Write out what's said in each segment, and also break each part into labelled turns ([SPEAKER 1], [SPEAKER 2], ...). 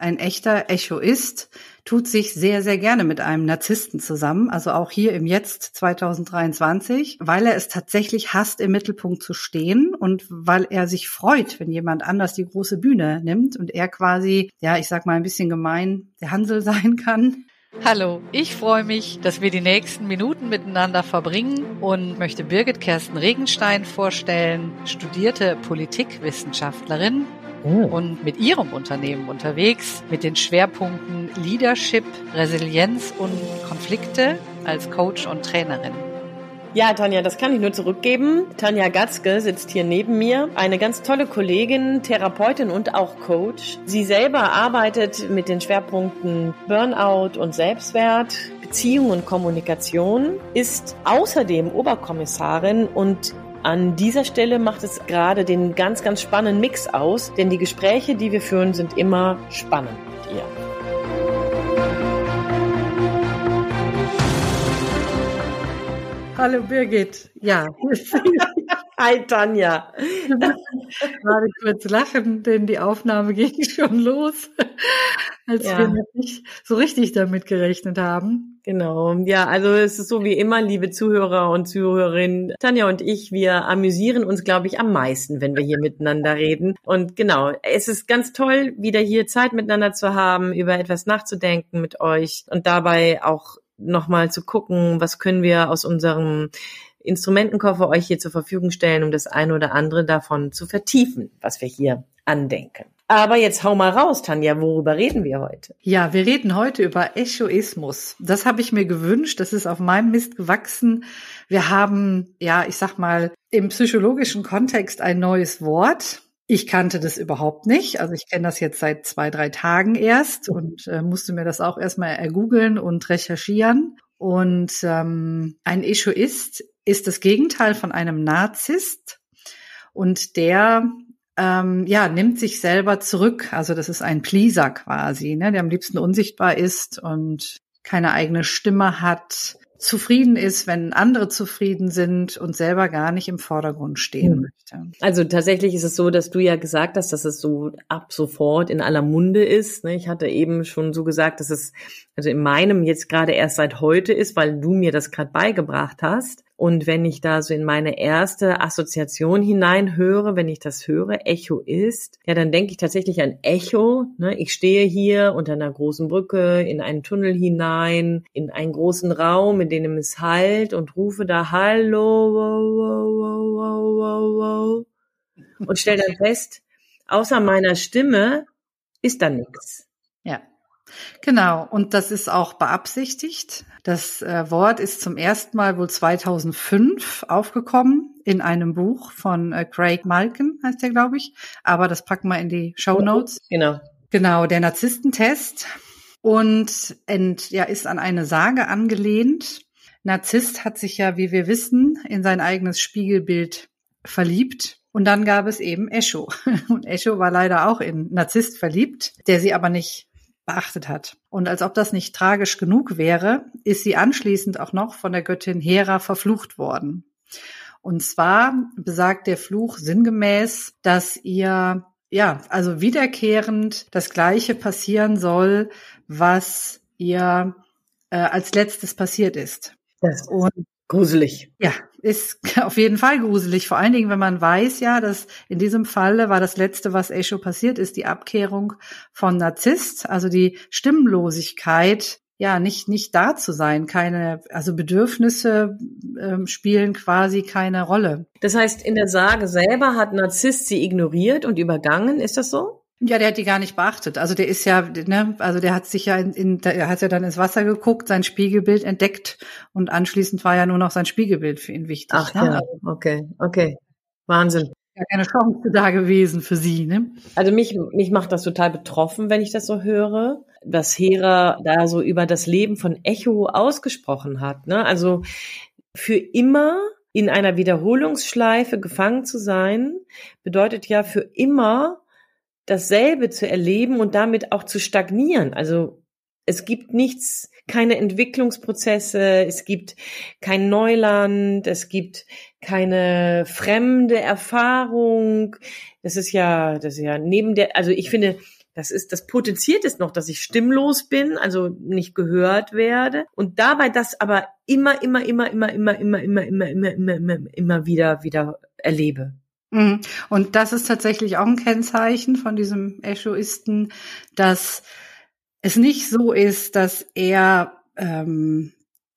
[SPEAKER 1] ein echter Echoist tut sich sehr, sehr gerne mit einem Narzissten zusammen, also auch hier im Jetzt 2023, weil er es tatsächlich hasst, im Mittelpunkt zu stehen und weil er sich freut, wenn jemand anders die große Bühne nimmt und er quasi, ja, ich sag mal ein bisschen gemein, der Hansel sein kann.
[SPEAKER 2] Hallo, ich freue mich, dass wir die nächsten Minuten miteinander verbringen und möchte Birgit Kersten Regenstein vorstellen, studierte Politikwissenschaftlerin oh. und mit ihrem Unternehmen unterwegs mit den Schwerpunkten Leadership, Resilienz und Konflikte als Coach und Trainerin.
[SPEAKER 3] Ja, Tanja, das kann ich nur zurückgeben. Tanja Gatzke sitzt hier neben mir. Eine ganz tolle Kollegin, Therapeutin und auch Coach. Sie selber arbeitet mit den Schwerpunkten Burnout und Selbstwert, Beziehung und Kommunikation, ist außerdem Oberkommissarin und an dieser Stelle macht es gerade den ganz, ganz spannenden Mix aus, denn die Gespräche, die wir führen, sind immer spannend mit ihr.
[SPEAKER 1] Hallo Birgit. Ja.
[SPEAKER 3] Hi Tanja.
[SPEAKER 1] Gerade kurz lachen, denn die Aufnahme ging schon los, als ja. wir nicht so richtig damit gerechnet haben.
[SPEAKER 3] Genau. Ja, also es ist so wie immer, liebe Zuhörer und Zuhörerinnen. Tanja und ich, wir amüsieren uns, glaube ich, am meisten, wenn wir hier miteinander reden. Und genau, es ist ganz toll, wieder hier Zeit miteinander zu haben, über etwas nachzudenken mit euch und dabei auch nochmal zu gucken, was können wir aus unserem Instrumentenkoffer euch hier zur Verfügung stellen, um das eine oder andere davon zu vertiefen, was wir hier andenken. Aber jetzt hau mal raus, Tanja, worüber reden wir heute?
[SPEAKER 1] Ja, wir reden heute über Echoismus. Das habe ich mir gewünscht, das ist auf meinem Mist gewachsen. Wir haben, ja, ich sag mal, im psychologischen Kontext ein neues Wort. Ich kannte das überhaupt nicht. Also ich kenne das jetzt seit zwei, drei Tagen erst und äh, musste mir das auch erstmal ergoogeln und recherchieren. Und ähm, ein Echoist ist das Gegenteil von einem Narzisst und der ähm, ja nimmt sich selber zurück. Also das ist ein Pleaser quasi, ne, der am liebsten unsichtbar ist und keine eigene Stimme hat, zufrieden ist, wenn andere zufrieden sind und selber gar nicht im Vordergrund stehen mhm. möchte.
[SPEAKER 3] Also tatsächlich ist es so, dass du ja gesagt hast, dass es so ab sofort in aller Munde ist. Ne? Ich hatte eben schon so gesagt, dass es also in meinem jetzt gerade erst seit heute ist, weil du mir das gerade beigebracht hast. Und wenn ich da so in meine erste Assoziation hineinhöre, wenn ich das höre, Echo ist, ja, dann denke ich tatsächlich an Echo. Ne? Ich stehe hier unter einer großen Brücke in einen Tunnel hinein, in einen großen Raum, in dem es halt und rufe da Hallo, wow, wow, wow, wow, wow, und stelle dann fest, außer meiner Stimme ist da nichts.
[SPEAKER 1] Ja. Genau, und das ist auch beabsichtigt. Das äh, Wort ist zum ersten Mal wohl 2005 aufgekommen in einem Buch von äh, Craig Malkin, heißt der, glaube ich. Aber das packen wir in die Show Notes.
[SPEAKER 3] Genau.
[SPEAKER 1] Genau, der Narzisstentest. Und ent, ja, ist an eine Sage angelehnt. Narzisst hat sich ja, wie wir wissen, in sein eigenes Spiegelbild verliebt. Und dann gab es eben Echo. Und Echo war leider auch in Narzisst verliebt, der sie aber nicht beachtet hat. Und als ob das nicht tragisch genug wäre, ist sie anschließend auch noch von der Göttin Hera verflucht worden. Und zwar besagt der Fluch sinngemäß, dass ihr ja, also wiederkehrend das Gleiche passieren soll, was ihr äh, als letztes passiert ist.
[SPEAKER 3] Das und gruselig.
[SPEAKER 1] Ja, ist auf jeden Fall gruselig. Vor allen Dingen, wenn man weiß ja, dass in diesem Falle war das Letzte, was Echo passiert ist, die Abkehrung von Narzisst, also die Stimmlosigkeit, ja, nicht, nicht da zu sein, keine, also Bedürfnisse ähm, spielen quasi keine Rolle.
[SPEAKER 3] Das heißt, in der Sage selber hat Narzisst sie ignoriert und übergangen, ist das so?
[SPEAKER 1] Ja, der hat die gar nicht beachtet. Also der ist ja, ne, also der hat sich ja in, in der hat ja dann ins Wasser geguckt, sein Spiegelbild entdeckt und anschließend war ja nur noch sein Spiegelbild für ihn wichtig.
[SPEAKER 3] Ach ne? ja, okay, okay, Wahnsinn.
[SPEAKER 1] Ja, keine Chance da gewesen für sie, ne?
[SPEAKER 3] Also mich, mich macht das total betroffen, wenn ich das so höre, dass Hera da so über das Leben von Echo ausgesprochen hat, ne? Also für immer in einer Wiederholungsschleife gefangen zu sein, bedeutet ja für immer dasselbe zu erleben und damit auch zu stagnieren. Also es gibt nichts, keine Entwicklungsprozesse, es gibt kein Neuland, es gibt keine fremde Erfahrung. Das ist ja, das ist ja neben der, also ich finde, Das ist, das potenziert es noch, dass ich stimmlos bin, also nicht gehört werde und dabei das aber immer, immer, immer, immer, immer, immer, immer, immer, immer, immer, immer, immer wieder, wieder erlebe.
[SPEAKER 1] Und das ist tatsächlich auch ein Kennzeichen von diesem Echoisten, dass es nicht so ist, dass er ähm,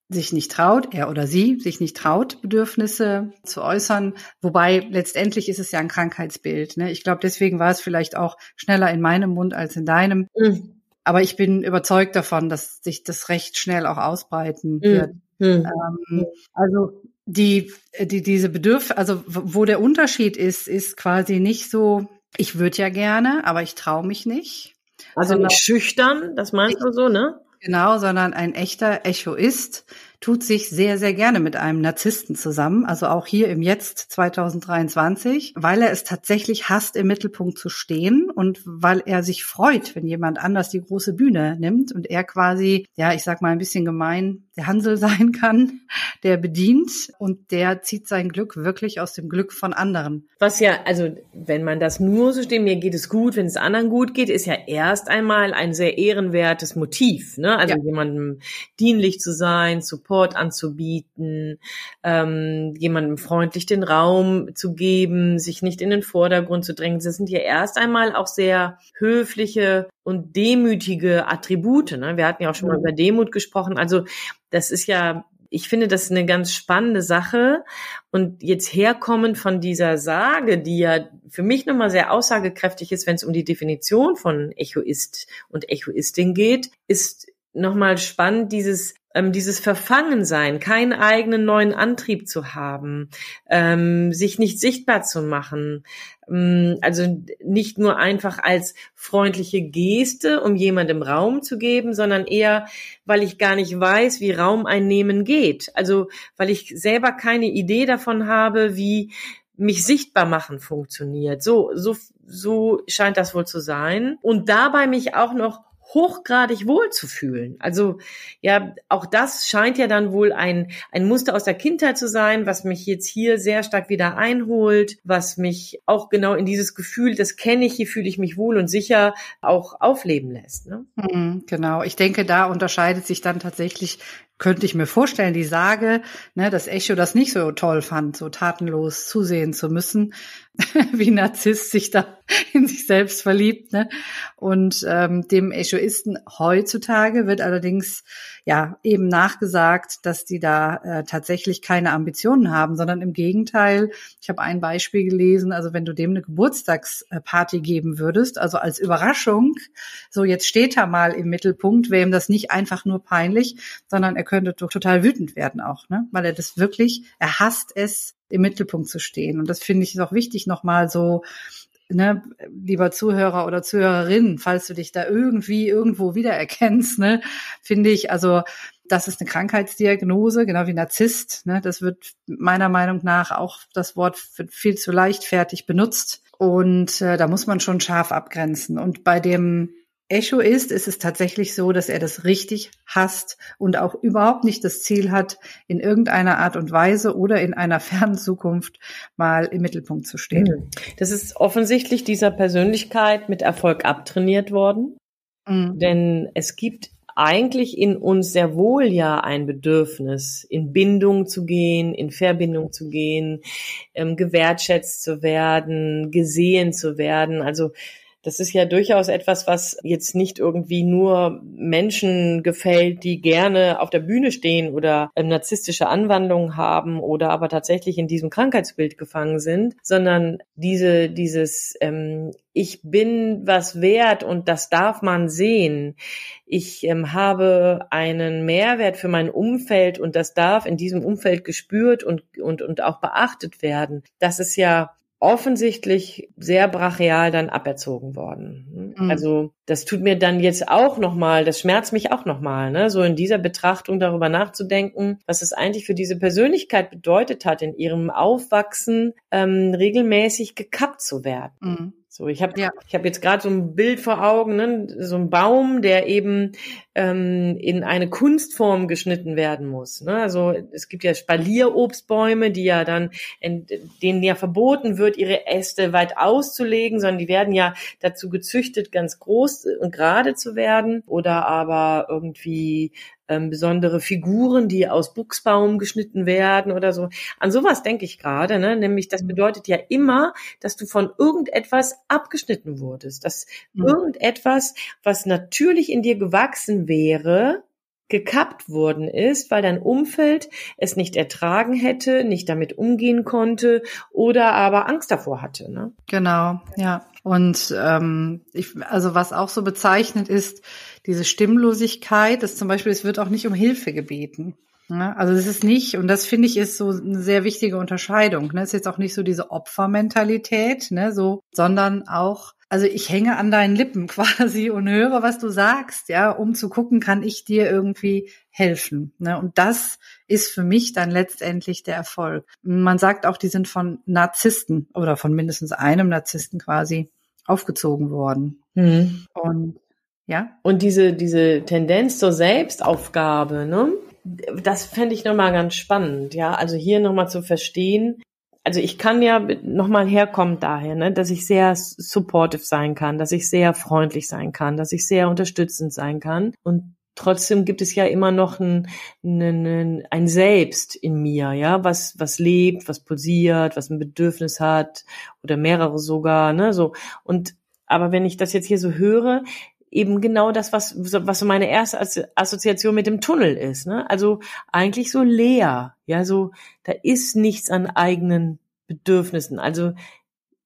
[SPEAKER 1] sich nicht traut, er oder sie sich nicht traut, Bedürfnisse zu äußern. Wobei letztendlich ist es ja ein Krankheitsbild. Ne? Ich glaube, deswegen war es vielleicht auch schneller in meinem Mund als in deinem. Mhm. Aber ich bin überzeugt davon, dass sich das recht schnell auch ausbreiten mhm. wird. Mhm. Ähm, also die, die, diese Bedürf, also wo der Unterschied ist, ist quasi nicht so, ich würde ja gerne, aber ich traue mich nicht.
[SPEAKER 3] Also nicht schüchtern, das meinst du so, ne?
[SPEAKER 1] Genau, sondern ein echter Echoist tut sich sehr, sehr gerne mit einem Narzissten zusammen, also auch hier im Jetzt 2023, weil er es tatsächlich hasst, im Mittelpunkt zu stehen und weil er sich freut, wenn jemand anders die große Bühne nimmt und er quasi, ja, ich sag mal ein bisschen gemein, der Hansel sein kann, der bedient und der zieht sein Glück wirklich aus dem Glück von anderen.
[SPEAKER 3] Was ja, also wenn man das nur so steht, mir geht es gut, wenn es anderen gut geht, ist ja erst einmal ein sehr ehrenwertes Motiv, ne? Also ja. jemandem dienlich zu sein, Support anzubieten, ähm, jemandem freundlich den Raum zu geben, sich nicht in den Vordergrund zu drängen. Das sind ja erst einmal auch sehr höfliche und demütige Attribute. Ne? Wir hatten ja auch schon mal mhm. über Demut gesprochen. Also das ist ja ich finde das eine ganz spannende Sache. Und jetzt herkommen von dieser Sage, die ja für mich nochmal sehr aussagekräftig ist, wenn es um die Definition von Echoist und Echoistin geht, ist nochmal spannend, dieses ähm, dieses Verfangensein, keinen eigenen neuen Antrieb zu haben, ähm, sich nicht sichtbar zu machen, ähm, also nicht nur einfach als freundliche Geste, um jemandem Raum zu geben, sondern eher, weil ich gar nicht weiß, wie Raum einnehmen geht. Also weil ich selber keine Idee davon habe, wie mich sichtbar machen funktioniert. So, so, so scheint das wohl zu sein. Und dabei mich auch noch hochgradig wohlzufühlen. Also ja, auch das scheint ja dann wohl ein, ein Muster aus der Kindheit zu sein, was mich jetzt hier sehr stark wieder einholt, was mich auch genau in dieses Gefühl, das kenne ich, hier fühle ich mich wohl und sicher, auch aufleben lässt. Ne?
[SPEAKER 1] Mhm, genau, ich denke, da unterscheidet sich dann tatsächlich könnte ich mir vorstellen, die Sage, ne, dass Echo das nicht so toll fand, so tatenlos zusehen zu müssen, wie Narzisst sich da in sich selbst verliebt. Ne? Und ähm, dem Echoisten heutzutage wird allerdings ja eben nachgesagt, dass die da äh, tatsächlich keine Ambitionen haben, sondern im Gegenteil. Ich habe ein Beispiel gelesen, also wenn du dem eine Geburtstagsparty geben würdest, also als Überraschung, so jetzt steht er mal im Mittelpunkt, wäre ihm das nicht einfach nur peinlich, sondern er könnte total wütend werden auch, ne? weil er das wirklich, er hasst es, im Mittelpunkt zu stehen. Und das finde ich auch wichtig, nochmal so ne, lieber Zuhörer oder Zuhörerin, falls du dich da irgendwie irgendwo wiedererkennst, ne, finde ich, also das ist eine Krankheitsdiagnose, genau wie Narzisst. Ne, das wird meiner Meinung nach auch das Wort viel zu leichtfertig benutzt. Und äh, da muss man schon scharf abgrenzen. Und bei dem Echo ist, ist es tatsächlich so, dass er das richtig hasst und auch überhaupt nicht das Ziel hat, in irgendeiner Art und Weise oder in einer fernen Zukunft mal im Mittelpunkt zu stehen. Mhm.
[SPEAKER 3] Das ist offensichtlich dieser Persönlichkeit mit Erfolg abtrainiert worden. Mhm. Denn es gibt eigentlich in uns sehr wohl ja ein Bedürfnis, in Bindung zu gehen, in Verbindung zu gehen, ähm, gewertschätzt zu werden, gesehen zu werden. Also das ist ja durchaus etwas, was jetzt nicht irgendwie nur Menschen gefällt, die gerne auf der Bühne stehen oder ähm, narzisstische Anwandlungen haben oder aber tatsächlich in diesem Krankheitsbild gefangen sind, sondern diese, dieses ähm, ich bin was wert und das darf man sehen. Ich ähm, habe einen Mehrwert für mein Umfeld und das darf in diesem Umfeld gespürt und, und, und auch beachtet werden. Das ist ja offensichtlich sehr brachial dann aberzogen worden. Mhm. Also das tut mir dann jetzt auch nochmal, das schmerzt mich auch nochmal, ne? so in dieser Betrachtung darüber nachzudenken, was es eigentlich für diese Persönlichkeit bedeutet hat, in ihrem Aufwachsen ähm, regelmäßig gekappt zu werden. Mhm. So, ich habe ja. ich habe jetzt gerade so ein Bild vor Augen, ne? so ein Baum, der eben ähm, in eine Kunstform geschnitten werden muss. Ne? Also es gibt ja Spalierobstbäume, die ja dann, denen ja verboten wird, ihre Äste weit auszulegen, sondern die werden ja dazu gezüchtet, ganz groß und gerade zu werden oder aber irgendwie ähm, besondere Figuren, die aus Buchsbaum geschnitten werden oder so. An sowas denke ich gerade, ne? nämlich das bedeutet ja immer, dass du von irgendetwas abgeschnitten wurdest, dass mhm. irgendetwas, was natürlich in dir gewachsen wäre, gekappt worden ist, weil dein Umfeld es nicht ertragen hätte, nicht damit umgehen konnte oder aber Angst davor hatte. Ne?
[SPEAKER 1] Genau, ja. Und ähm, ich, also was auch so bezeichnet ist, diese Stimmlosigkeit, ist zum Beispiel, es wird auch nicht um Hilfe gebeten. Ne? Also es ist nicht, und das finde ich ist so eine sehr wichtige Unterscheidung. Ne? Es ist jetzt auch nicht so diese Opfermentalität, ne? so, sondern auch, also ich hänge an deinen Lippen quasi und höre, was du sagst, ja, um zu gucken, kann ich dir irgendwie helfen. Ne? Und das ist für mich dann letztendlich der Erfolg. Man sagt auch, die sind von Narzissten oder von mindestens einem Narzissten quasi aufgezogen worden. Mhm. Und ja.
[SPEAKER 3] Und diese, diese Tendenz zur Selbstaufgabe, ne? Das fände ich nochmal ganz spannend, ja. Also hier nochmal zu verstehen. Also ich kann ja nochmal herkommen daher, ne, dass ich sehr supportive sein kann, dass ich sehr freundlich sein kann, dass ich sehr unterstützend sein kann. Und trotzdem gibt es ja immer noch ein, ein, ein Selbst in mir, ja, was, was lebt, was pulsiert, was ein Bedürfnis hat oder mehrere sogar, ne, so. Und aber wenn ich das jetzt hier so höre, eben genau das, was, was so meine erste Assoziation mit dem Tunnel ist. Ne? Also eigentlich so leer. Ja, so, da ist nichts an eigenen Bedürfnissen. Also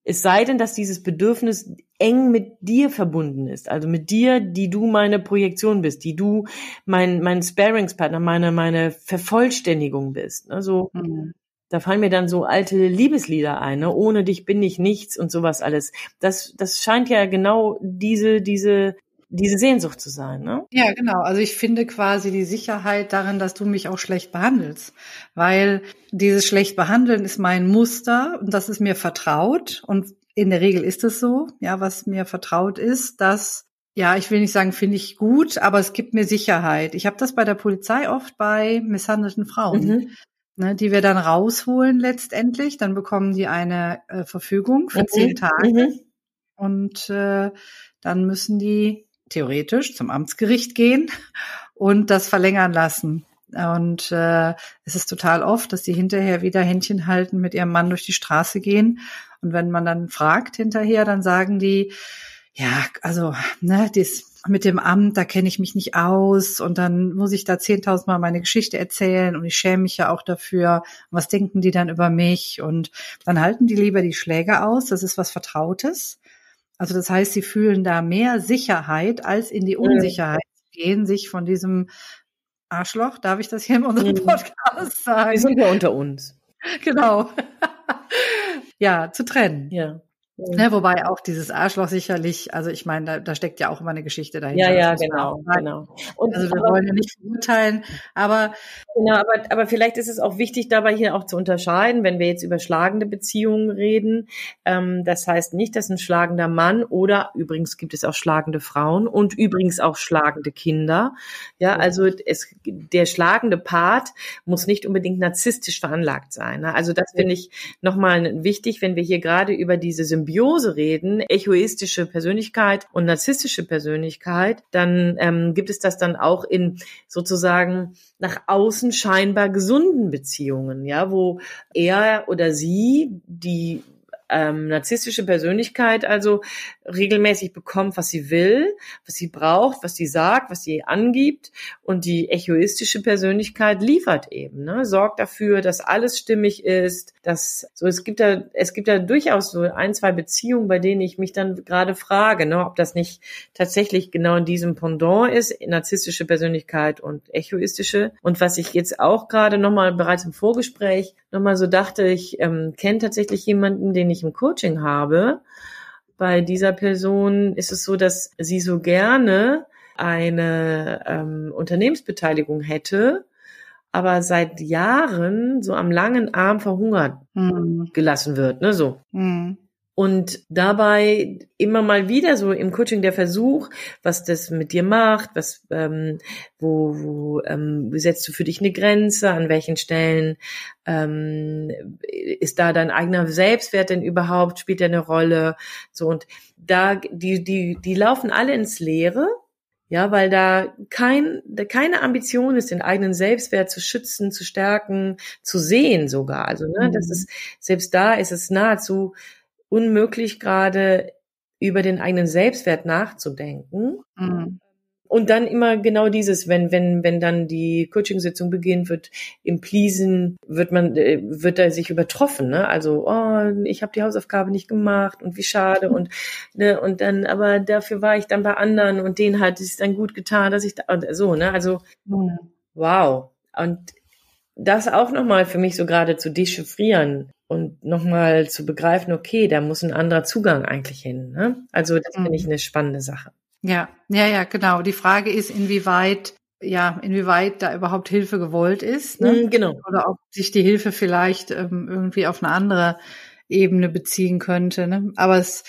[SPEAKER 3] es sei denn, dass dieses Bedürfnis eng mit dir verbunden ist, also mit dir, die du meine Projektion bist, die du mein mein Sparingspartner, meine meine Vervollständigung bist. Also mhm. da fallen mir dann so alte Liebeslieder ein, ne? ohne dich bin ich nichts und sowas alles. Das das scheint ja genau diese diese diese Sehnsucht zu sein, ne?
[SPEAKER 1] Ja, genau. Also ich finde quasi die Sicherheit darin, dass du mich auch schlecht behandelst, weil dieses schlecht behandeln ist mein Muster und das ist mir vertraut und in der Regel ist es so, ja, was mir vertraut ist, dass ja, ich will nicht sagen, finde ich gut, aber es gibt mir Sicherheit. Ich habe das bei der Polizei oft bei misshandelten Frauen. Mhm. Ne, die wir dann rausholen letztendlich, dann bekommen die eine äh, Verfügung für mhm. zehn Tage mhm. und äh, dann müssen die theoretisch zum Amtsgericht gehen und das verlängern lassen. Und äh, es ist total oft, dass die hinterher wieder Händchen halten, mit ihrem Mann durch die Straße gehen. Und wenn man dann fragt hinterher, dann sagen die, ja, also, ne, das mit dem Amt, da kenne ich mich nicht aus und dann muss ich da zehntausendmal meine Geschichte erzählen und ich schäme mich ja auch dafür. was denken die dann über mich? Und dann halten die lieber die Schläge aus. Das ist was Vertrautes. Also das heißt, sie fühlen da mehr Sicherheit, als in die mhm. Unsicherheit zu gehen, sich von diesem Arschloch, darf ich das hier in unserem mhm. Podcast sagen?
[SPEAKER 3] Wir sind ja unter uns.
[SPEAKER 1] Genau. ja, zu trennen.
[SPEAKER 3] Ja.
[SPEAKER 1] Ne, wobei auch dieses Arschloch sicherlich, also ich meine, da, da steckt ja auch immer eine Geschichte dahinter.
[SPEAKER 3] Ja, ja, genau, genau.
[SPEAKER 1] Und also wir aber, wollen ja nicht verurteilen, aber
[SPEAKER 3] genau, aber aber vielleicht ist es auch wichtig, dabei hier auch zu unterscheiden, wenn wir jetzt über schlagende Beziehungen reden. Ähm, das heißt nicht, dass ein schlagender Mann oder übrigens gibt es auch schlagende Frauen und übrigens auch schlagende Kinder. Ja, also es der schlagende Part muss nicht unbedingt narzisstisch veranlagt sein. Ne? Also das finde ich nochmal wichtig, wenn wir hier gerade über diese Symbiose Symbiose reden, egoistische Persönlichkeit und narzisstische Persönlichkeit, dann ähm, gibt es das dann auch in sozusagen nach außen scheinbar gesunden Beziehungen, ja, wo er oder sie die ähm, narzisstische Persönlichkeit also regelmäßig bekommt, was sie will, was sie braucht, was sie sagt, was sie angibt. Und die echoistische Persönlichkeit liefert eben, ne, sorgt dafür, dass alles stimmig ist, dass so es gibt da es gibt da durchaus so ein zwei Beziehungen, bei denen ich mich dann gerade frage, ne, ob das nicht tatsächlich genau in diesem Pendant ist, narzisstische Persönlichkeit und echoistische und was ich jetzt auch gerade noch mal bereits im Vorgespräch noch mal so dachte, ich ähm, kenne tatsächlich jemanden, den ich im Coaching habe, bei dieser Person ist es so, dass sie so gerne eine ähm, Unternehmensbeteiligung hätte, aber seit Jahren so am langen Arm verhungert mhm. gelassen wird, ne, so. Mhm. Und dabei immer mal wieder so im Coaching der Versuch, was das mit dir macht, was, ähm, wo, wo ähm, setzt du für dich eine Grenze, an welchen Stellen ähm, ist da dein eigener Selbstwert denn überhaupt, spielt der eine Rolle? So und da, die, die, die laufen alle ins Leere ja, weil da kein, da keine Ambition ist, den eigenen Selbstwert zu schützen, zu stärken, zu sehen sogar. Also, ne, mhm. das ist, selbst da ist es nahezu unmöglich, gerade über den eigenen Selbstwert nachzudenken. Mhm. Und dann immer genau dieses, wenn, wenn, wenn dann die Coaching-Sitzung beginnt, wird im Pleasen, wird man, äh, wird er sich übertroffen, ne? Also, oh, ich habe die Hausaufgabe nicht gemacht und wie schade und, ne, und dann, aber dafür war ich dann bei anderen und denen hat es dann gut getan, dass ich da, so, ne? Also, wow. Und das auch nochmal für mich so gerade zu dechiffrieren und nochmal zu begreifen, okay, da muss ein anderer Zugang eigentlich hin. Ne? Also das finde ich mhm. eine spannende Sache.
[SPEAKER 1] Ja, ja, ja, genau. Die Frage ist, inwieweit, ja, inwieweit da überhaupt Hilfe gewollt ist. Ne?
[SPEAKER 3] Mhm, genau.
[SPEAKER 1] Oder ob sich die Hilfe vielleicht ähm, irgendwie auf eine andere Ebene beziehen könnte. Ne? Aber es,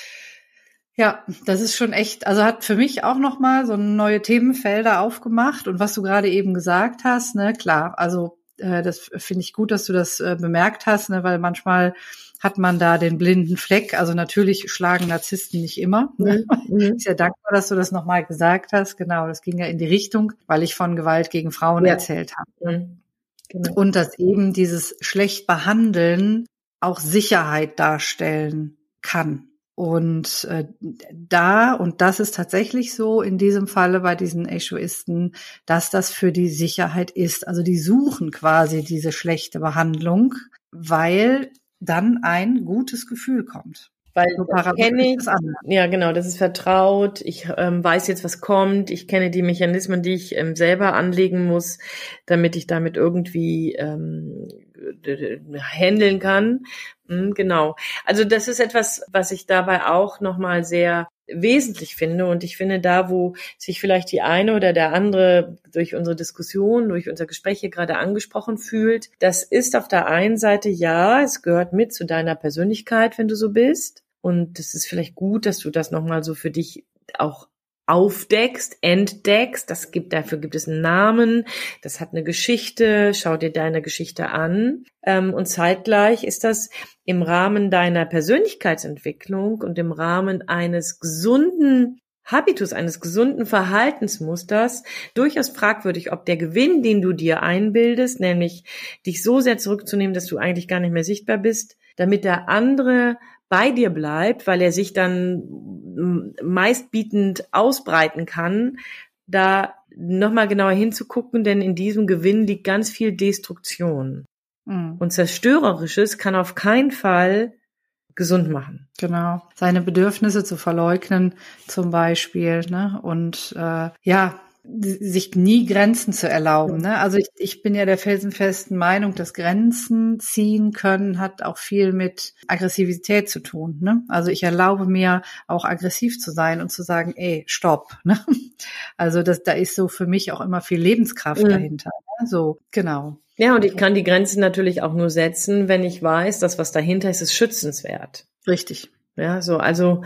[SPEAKER 1] ja, das ist schon echt, also hat für mich auch nochmal so neue Themenfelder aufgemacht. Und was du gerade eben gesagt hast, ne, klar, also äh, das finde ich gut, dass du das äh, bemerkt hast, ne, weil manchmal hat man da den blinden Fleck. Also natürlich schlagen Narzissten nicht immer. Ne? Mhm. Ist ja dankbar, dass du das nochmal gesagt hast. Genau, das ging ja in die Richtung, weil ich von Gewalt gegen Frauen ja. erzählt habe. Mhm. Genau. Und dass eben dieses schlecht behandeln auch Sicherheit darstellen kann. Und äh, da, und das ist tatsächlich so in diesem Falle bei diesen Echoisten, dass das für die Sicherheit ist. Also die suchen quasi diese schlechte Behandlung, weil dann ein gutes Gefühl kommt.
[SPEAKER 3] Weil so kenne ich, ja genau, das ist vertraut. Ich ähm, weiß jetzt, was kommt. Ich kenne die Mechanismen, die ich ähm, selber anlegen muss, damit ich damit irgendwie ähm, handeln kann. Mhm, genau. Also das ist etwas, was ich dabei auch nochmal sehr wesentlich finde. Und ich finde, da, wo sich vielleicht die eine oder der andere durch unsere Diskussion, durch unser Gespräch hier gerade angesprochen fühlt, das ist auf der einen Seite ja, es gehört mit zu deiner Persönlichkeit, wenn du so bist. Und es ist vielleicht gut, dass du das nochmal so für dich auch aufdeckst, entdeckst. Das gibt, dafür gibt es einen Namen. Das hat eine Geschichte. Schau dir deine Geschichte an. Ähm, und zeitgleich ist das im Rahmen deiner Persönlichkeitsentwicklung und im Rahmen eines gesunden Habitus, eines gesunden Verhaltensmusters durchaus fragwürdig, ob der Gewinn, den du dir einbildest, nämlich dich so sehr zurückzunehmen, dass du eigentlich gar nicht mehr sichtbar bist, damit der andere bei dir bleibt, weil er sich dann meistbietend ausbreiten kann, da nochmal genauer hinzugucken, denn in diesem Gewinn liegt ganz viel Destruktion. Mhm. Und Zerstörerisches kann auf keinen Fall gesund machen.
[SPEAKER 1] Genau. Seine Bedürfnisse zu verleugnen, zum Beispiel, ne? Und äh, ja, sich nie Grenzen zu erlauben. Ne? Also ich, ich bin ja der felsenfesten Meinung, dass Grenzen ziehen können hat auch viel mit Aggressivität zu tun. Ne? Also ich erlaube mir auch aggressiv zu sein und zu sagen, ey, stopp. Ne? Also das, da ist so für mich auch immer viel Lebenskraft mhm. dahinter. Ne? So, genau.
[SPEAKER 3] Ja, und ich kann die Grenzen natürlich auch nur setzen, wenn ich weiß, dass was dahinter ist, ist schützenswert.
[SPEAKER 1] Richtig.
[SPEAKER 3] Ja, so, also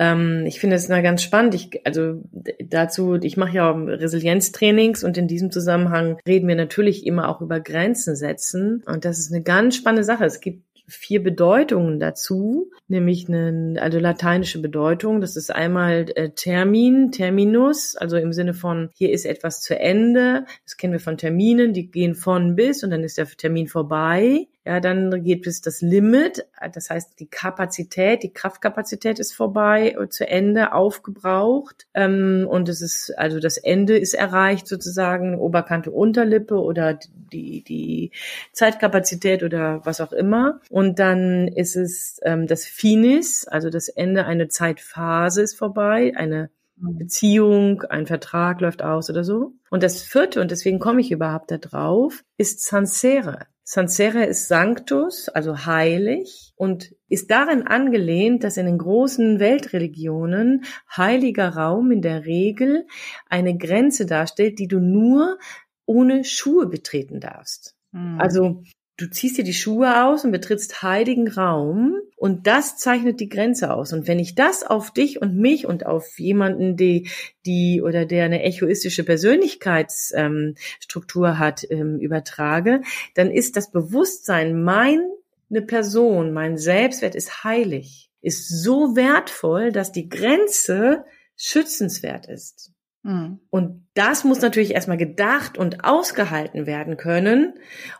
[SPEAKER 3] ähm, ich finde es na ganz spannend. Ich, also dazu, ich mache ja Resilienztrainings und in diesem Zusammenhang reden wir natürlich immer auch über Grenzen setzen. Und das ist eine ganz spannende Sache. Es gibt vier Bedeutungen dazu, nämlich eine also lateinische Bedeutung. Das ist einmal äh, Termin, Terminus, also im Sinne von hier ist etwas zu Ende. Das kennen wir von Terminen, die gehen von bis und dann ist der Termin vorbei. Ja, dann geht bis das Limit, das heißt die Kapazität, die Kraftkapazität ist vorbei, äh, zu Ende, aufgebraucht. Ähm, und es ist also das Ende ist erreicht sozusagen. Oberkante, Unterlippe oder die die Zeitkapazität oder was auch immer. Und dann ist es ähm, das Finis, also das Ende, eine Zeitphase ist vorbei, eine Beziehung, ein Vertrag läuft aus oder so. Und das vierte, und deswegen komme ich überhaupt da drauf, ist Sansere. Sansere ist Sanctus, also heilig, und ist darin angelehnt, dass in den großen Weltreligionen heiliger Raum in der Regel eine Grenze darstellt, die du nur ohne Schuhe betreten darfst. Mhm. Also du ziehst dir die Schuhe aus und betrittst heiligen Raum und das zeichnet die Grenze aus. Und wenn ich das auf dich und mich und auf jemanden, die, die oder der eine echoistische Persönlichkeitsstruktur ähm, hat, ähm, übertrage, dann ist das Bewusstsein, meine Person, mein Selbstwert ist heilig, ist so wertvoll, dass die Grenze schützenswert ist. Mhm. Und das muss natürlich erstmal gedacht und ausgehalten werden können,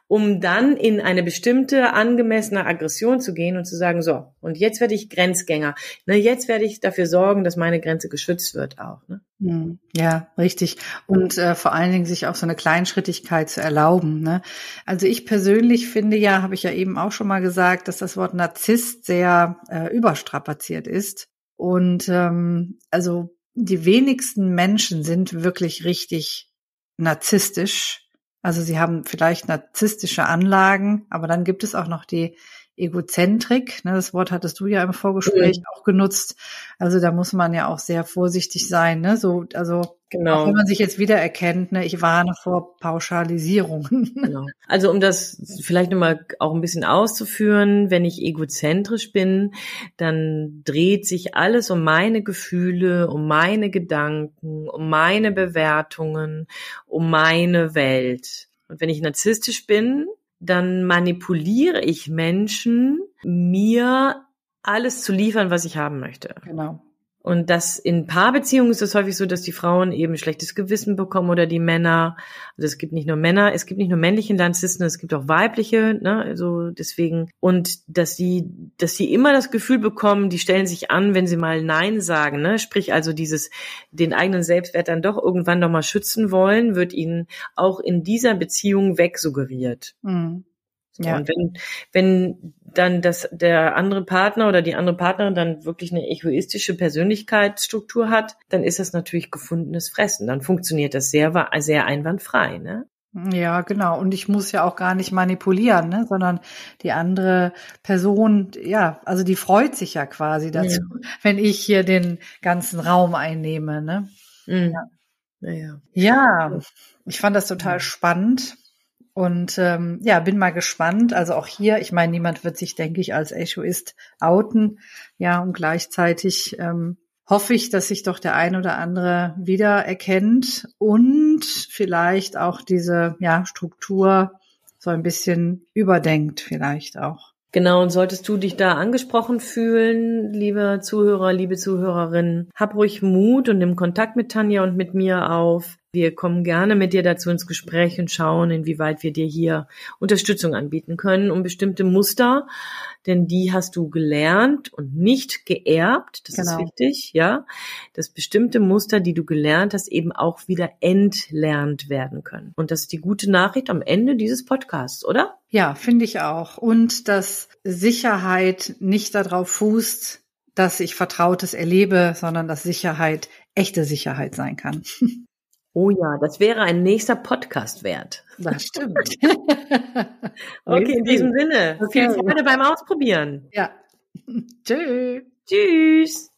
[SPEAKER 3] um dann in eine bestimmte angemessene Aggression zu gehen und zu sagen, so, und jetzt werde ich Grenzgänger. Ne, jetzt werde ich dafür sorgen, dass meine Grenze geschützt wird auch. Ne?
[SPEAKER 1] Mhm. Ja, richtig. Und äh, vor allen Dingen sich auch so eine Kleinschrittigkeit zu erlauben. Ne? Also ich persönlich finde ja, habe ich ja eben auch schon mal gesagt, dass das Wort Narzisst sehr äh, überstrapaziert ist. Und ähm, also die wenigsten Menschen sind wirklich richtig narzisstisch. Also sie haben vielleicht narzisstische Anlagen, aber dann gibt es auch noch die Egozentrik. Ne, das Wort hattest du ja im Vorgespräch mhm. auch genutzt. Also da muss man ja auch sehr vorsichtig sein. Ne? So, also Genau. Auch wenn man sich jetzt wieder erkennt, ne, ich warne vor Pauschalisierungen.
[SPEAKER 3] Genau. Also um das vielleicht nochmal auch ein bisschen auszuführen, wenn ich egozentrisch bin, dann dreht sich alles um meine Gefühle, um meine Gedanken, um meine Bewertungen, um meine Welt. Und wenn ich narzisstisch bin, dann manipuliere ich Menschen, mir alles zu liefern, was ich haben möchte.
[SPEAKER 1] Genau.
[SPEAKER 3] Und das in Paarbeziehungen ist es häufig so, dass die Frauen eben schlechtes Gewissen bekommen oder die Männer. Also es gibt nicht nur Männer, es gibt nicht nur männliche Narzissten, es gibt auch weibliche, ne, also deswegen. Und dass sie, dass sie immer das Gefühl bekommen, die stellen sich an, wenn sie mal Nein sagen, ne, sprich also dieses, den eigenen Selbstwert dann doch irgendwann nochmal schützen wollen, wird ihnen auch in dieser Beziehung wegsuggeriert. Mhm. Ja. Und wenn, wenn dann das, der andere Partner oder die andere Partnerin dann wirklich eine egoistische Persönlichkeitsstruktur hat, dann ist das natürlich gefundenes Fressen. Dann funktioniert das sehr, sehr einwandfrei, ne?
[SPEAKER 1] Ja, genau. Und ich muss ja auch gar nicht manipulieren, ne? sondern die andere Person, ja, also die freut sich ja quasi dazu, ja. wenn ich hier den ganzen Raum einnehme. Ne? Mhm. Ja. Ja, ja, ich fand das total spannend. Und ähm, ja, bin mal gespannt. Also auch hier, ich meine, niemand wird sich, denke ich, als Echoist outen. Ja, und gleichzeitig ähm, hoffe ich, dass sich doch der ein oder andere wieder erkennt und vielleicht auch diese ja, Struktur so ein bisschen überdenkt, vielleicht auch.
[SPEAKER 3] Genau, und solltest du dich da angesprochen fühlen, liebe Zuhörer, liebe Zuhörerinnen, hab ruhig Mut und nimm Kontakt mit Tanja und mit mir auf. Wir kommen gerne mit dir dazu ins Gespräch und schauen, inwieweit wir dir hier Unterstützung anbieten können, um bestimmte Muster, denn die hast du gelernt und nicht geerbt, das genau. ist wichtig, ja, dass bestimmte Muster, die du gelernt hast, eben auch wieder entlernt werden können. Und das ist die gute Nachricht am Ende dieses Podcasts, oder?
[SPEAKER 1] Ja, finde ich auch. Und dass Sicherheit nicht darauf fußt, dass ich Vertrautes erlebe, sondern dass Sicherheit echte Sicherheit sein kann.
[SPEAKER 3] Oh ja, das wäre ein nächster Podcast wert.
[SPEAKER 1] Das stimmt.
[SPEAKER 3] okay, in diesem Sinne. Okay. Viel Freude beim Ausprobieren.
[SPEAKER 1] Ja. Tschüss.
[SPEAKER 3] Tschüss.